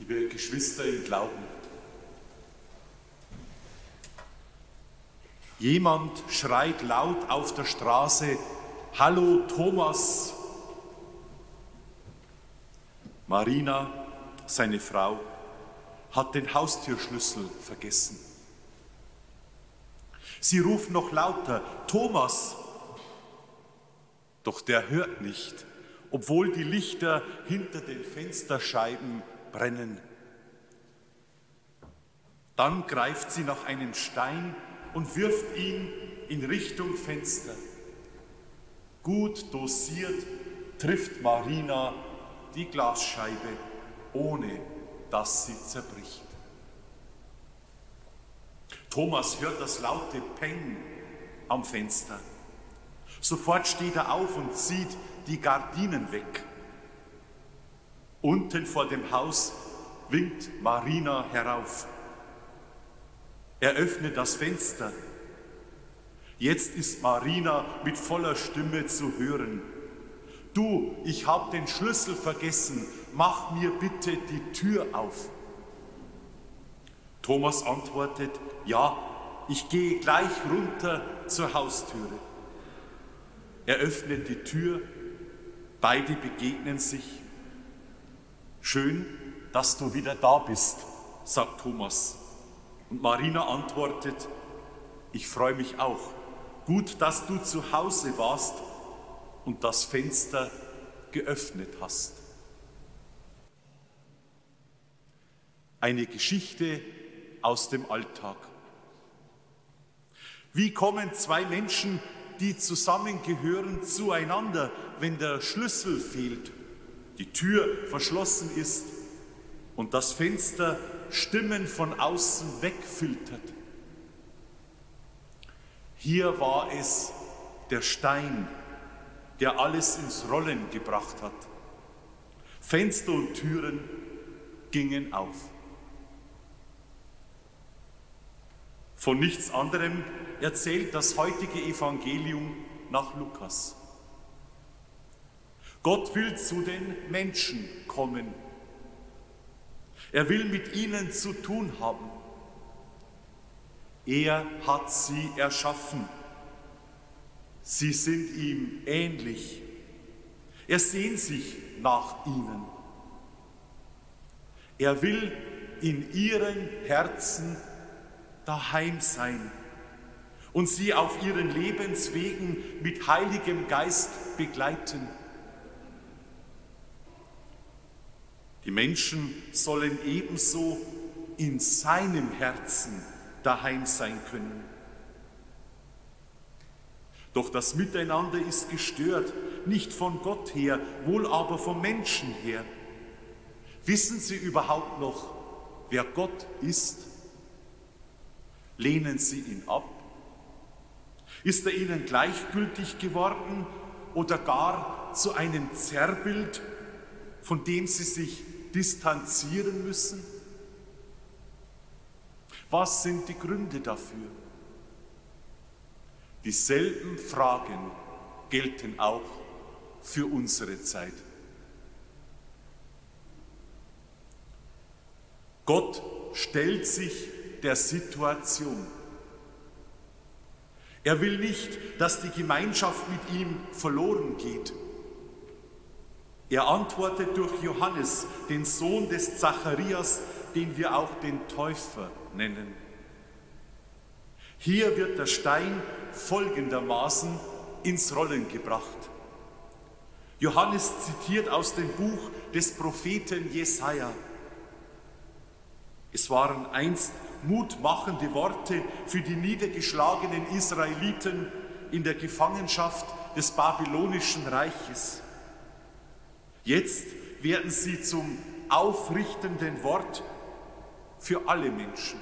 liebe Geschwister im Glauben. Jemand schreit laut auf der Straße, Hallo Thomas. Marina, seine Frau, hat den Haustürschlüssel vergessen. Sie ruft noch lauter, Thomas. Doch der hört nicht, obwohl die Lichter hinter den Fensterscheiben brennen. Dann greift sie nach einem Stein und wirft ihn in Richtung Fenster. Gut dosiert trifft Marina die Glasscheibe, ohne dass sie zerbricht. Thomas hört das laute Peng am Fenster. Sofort steht er auf und zieht die Gardinen weg. Unten vor dem Haus winkt Marina herauf. Er öffnet das Fenster. Jetzt ist Marina mit voller Stimme zu hören. Du, ich habe den Schlüssel vergessen, mach mir bitte die Tür auf. Thomas antwortet, ja, ich gehe gleich runter zur Haustüre. Er öffnet die Tür, beide begegnen sich. Schön, dass du wieder da bist, sagt Thomas. Und Marina antwortet, ich freue mich auch. Gut, dass du zu Hause warst und das Fenster geöffnet hast. Eine Geschichte aus dem Alltag. Wie kommen zwei Menschen, die zusammengehören, zueinander, wenn der Schlüssel fehlt, die Tür verschlossen ist und das Fenster Stimmen von außen wegfiltert? Hier war es der Stein, der alles ins Rollen gebracht hat. Fenster und Türen gingen auf. Von nichts anderem erzählt das heutige Evangelium nach Lukas. Gott will zu den Menschen kommen. Er will mit ihnen zu tun haben. Er hat sie erschaffen. Sie sind ihm ähnlich. Er sehnt sich nach ihnen. Er will in ihren Herzen daheim sein und sie auf ihren Lebenswegen mit Heiligem Geist begleiten. Die Menschen sollen ebenso in seinem Herzen daheim sein können. Doch das Miteinander ist gestört, nicht von Gott her, wohl aber vom Menschen her. Wissen Sie überhaupt noch, wer Gott ist? Lehnen Sie ihn ab? Ist er Ihnen gleichgültig geworden oder gar zu einem Zerrbild, von dem Sie sich distanzieren müssen? Was sind die Gründe dafür? Dieselben Fragen gelten auch für unsere Zeit. Gott stellt sich der Situation. Er will nicht, dass die Gemeinschaft mit ihm verloren geht. Er antwortet durch Johannes, den Sohn des Zacharias, den wir auch den Täufer nennen. Hier wird der Stein folgendermaßen ins Rollen gebracht. Johannes zitiert aus dem Buch des Propheten Jesaja. Es waren einst mutmachende Worte für die niedergeschlagenen Israeliten in der Gefangenschaft des babylonischen Reiches. Jetzt werden sie zum aufrichtenden Wort für alle Menschen.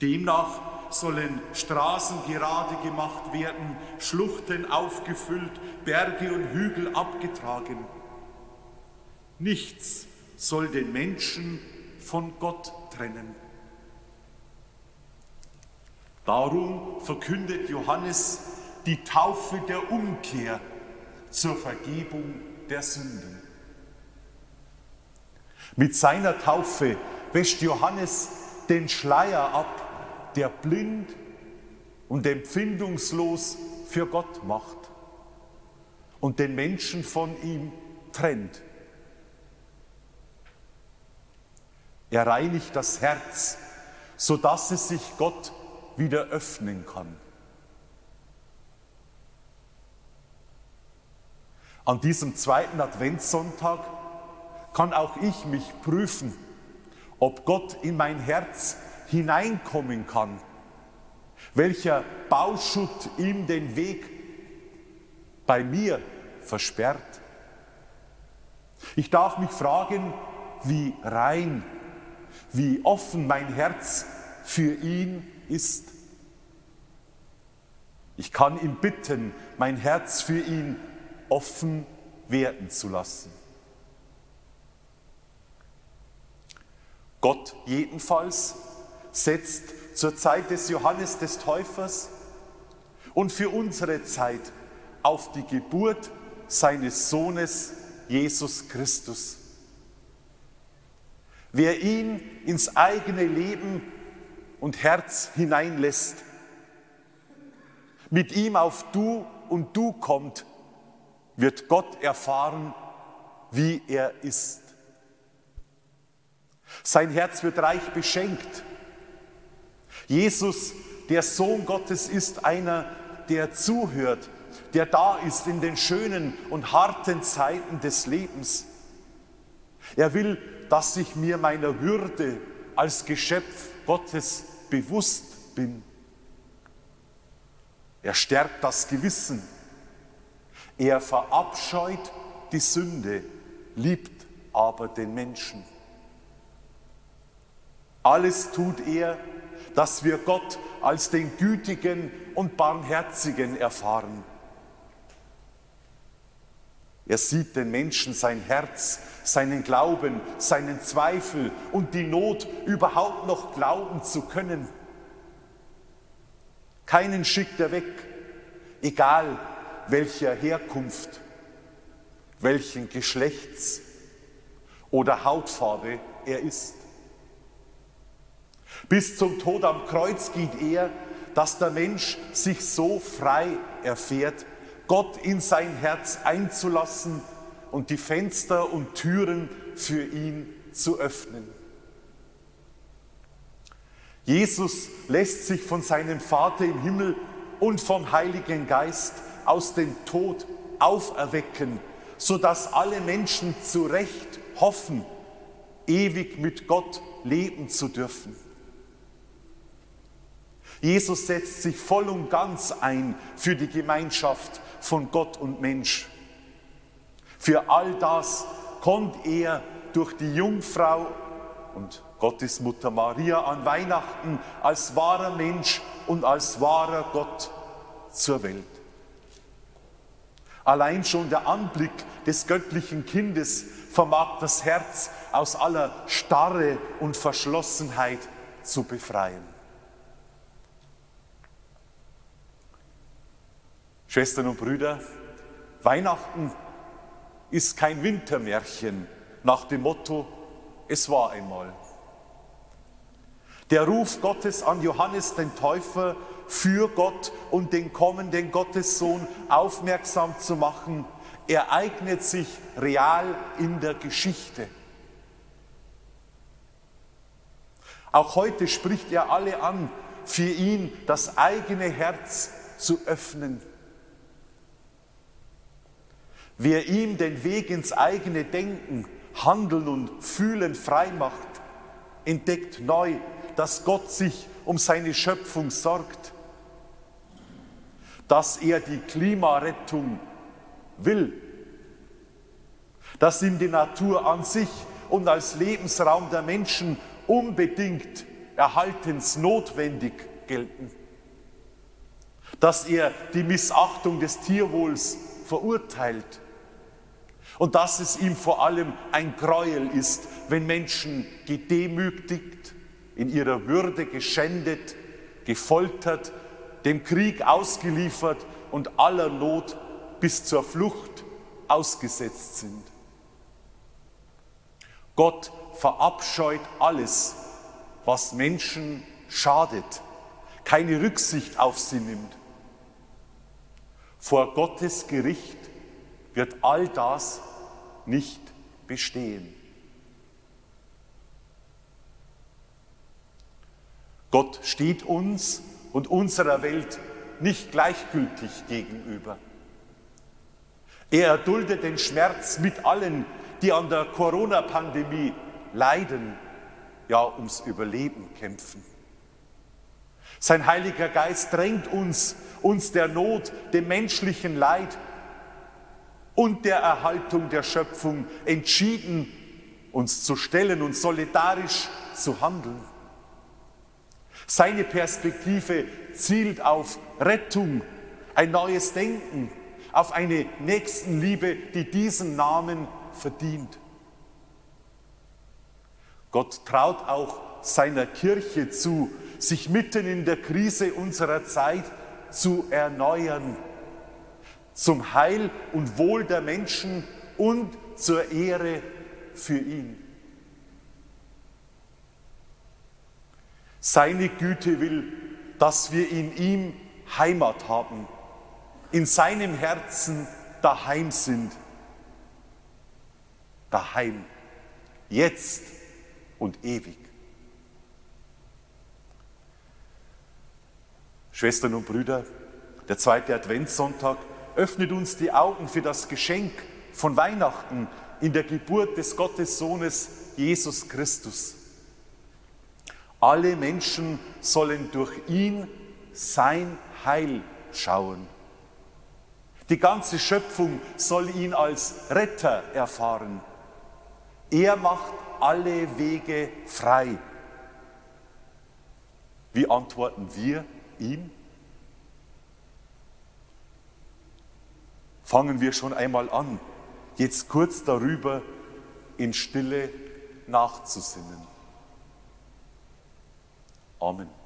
Demnach sollen Straßen gerade gemacht werden, Schluchten aufgefüllt, Berge und Hügel abgetragen. Nichts soll den Menschen von Gott trennen. Darum verkündet Johannes die Taufe der Umkehr zur Vergebung der Sünden. Mit seiner Taufe wäscht Johannes den Schleier ab, der blind und empfindungslos für Gott macht und den Menschen von ihm trennt. Er reinigt das Herz, sodass es sich Gott wieder öffnen kann. An diesem zweiten Adventssonntag kann auch ich mich prüfen, ob Gott in mein Herz hineinkommen kann, welcher Bauschutt ihm den Weg bei mir versperrt. Ich darf mich fragen, wie rein, wie offen mein Herz für ihn ist. Ich kann ihn bitten, mein Herz für ihn offen werden zu lassen. Gott jedenfalls setzt zur Zeit des Johannes des Täufers und für unsere Zeit auf die Geburt seines Sohnes Jesus Christus. Wer ihn ins eigene Leben und Herz hineinlässt, mit ihm auf Du und Du kommt, wird Gott erfahren, wie er ist. Sein Herz wird reich beschenkt. Jesus, der Sohn Gottes, ist einer, der zuhört, der da ist in den schönen und harten Zeiten des Lebens. Er will, dass ich mir meiner Würde als Geschöpf Gottes bewusst bin. Er stärkt das Gewissen. Er verabscheut die Sünde, liebt aber den Menschen. Alles tut er, dass wir Gott als den Gütigen und Barmherzigen erfahren. Er sieht den Menschen sein Herz, seinen Glauben, seinen Zweifel und die Not, überhaupt noch glauben zu können. Keinen schickt er weg, egal welcher Herkunft, welchen Geschlechts oder Hautfarbe er ist. Bis zum Tod am Kreuz geht er, dass der Mensch sich so frei erfährt, Gott in sein Herz einzulassen und die Fenster und Türen für ihn zu öffnen. Jesus lässt sich von seinem Vater im Himmel und vom Heiligen Geist aus dem Tod auferwecken, sodass alle Menschen zu Recht hoffen, ewig mit Gott leben zu dürfen. Jesus setzt sich voll und ganz ein für die Gemeinschaft von Gott und Mensch. Für all das kommt er durch die Jungfrau und Gottes Mutter Maria an Weihnachten als wahrer Mensch und als wahrer Gott zur Welt. Allein schon der Anblick des göttlichen Kindes vermag das Herz aus aller Starre und Verschlossenheit zu befreien. Schwestern und Brüder, Weihnachten ist kein Wintermärchen nach dem Motto, es war einmal. Der Ruf Gottes an Johannes den Täufer, für Gott und den kommenden Gottessohn aufmerksam zu machen, ereignet sich real in der Geschichte. Auch heute spricht er alle an, für ihn das eigene Herz zu öffnen. Wer ihm den Weg ins eigene Denken, Handeln und Fühlen frei macht, entdeckt neu, dass Gott sich um seine Schöpfung sorgt, dass er die Klimarettung will, dass ihm die Natur an sich und als Lebensraum der Menschen unbedingt erhaltensnotwendig gelten, dass er die Missachtung des Tierwohls verurteilt. Und dass es ihm vor allem ein Gräuel ist, wenn Menschen gedemütigt, in ihrer Würde geschändet, gefoltert, dem Krieg ausgeliefert und aller Not bis zur Flucht ausgesetzt sind. Gott verabscheut alles, was Menschen schadet, keine Rücksicht auf sie nimmt. Vor Gottes Gericht wird all das nicht bestehen. Gott steht uns und unserer Welt nicht gleichgültig gegenüber. Er erduldet den Schmerz mit allen, die an der Corona-Pandemie leiden, ja ums Überleben kämpfen. Sein Heiliger Geist drängt uns, uns der Not, dem menschlichen Leid und der Erhaltung der Schöpfung entschieden uns zu stellen und solidarisch zu handeln. Seine Perspektive zielt auf Rettung, ein neues Denken, auf eine Nächstenliebe, die diesen Namen verdient. Gott traut auch seiner Kirche zu, sich mitten in der Krise unserer Zeit zu erneuern, zum Heil und Wohl der Menschen und zur Ehre für ihn. Seine Güte will, dass wir in ihm Heimat haben, in seinem Herzen daheim sind. Daheim, jetzt und ewig. Schwestern und Brüder, der zweite Adventssonntag öffnet uns die Augen für das Geschenk von Weihnachten in der Geburt des Gottessohnes Jesus Christus. Alle Menschen sollen durch ihn sein Heil schauen. Die ganze Schöpfung soll ihn als Retter erfahren. Er macht alle Wege frei. Wie antworten wir ihm? Fangen wir schon einmal an, jetzt kurz darüber in Stille nachzusinnen. Amen.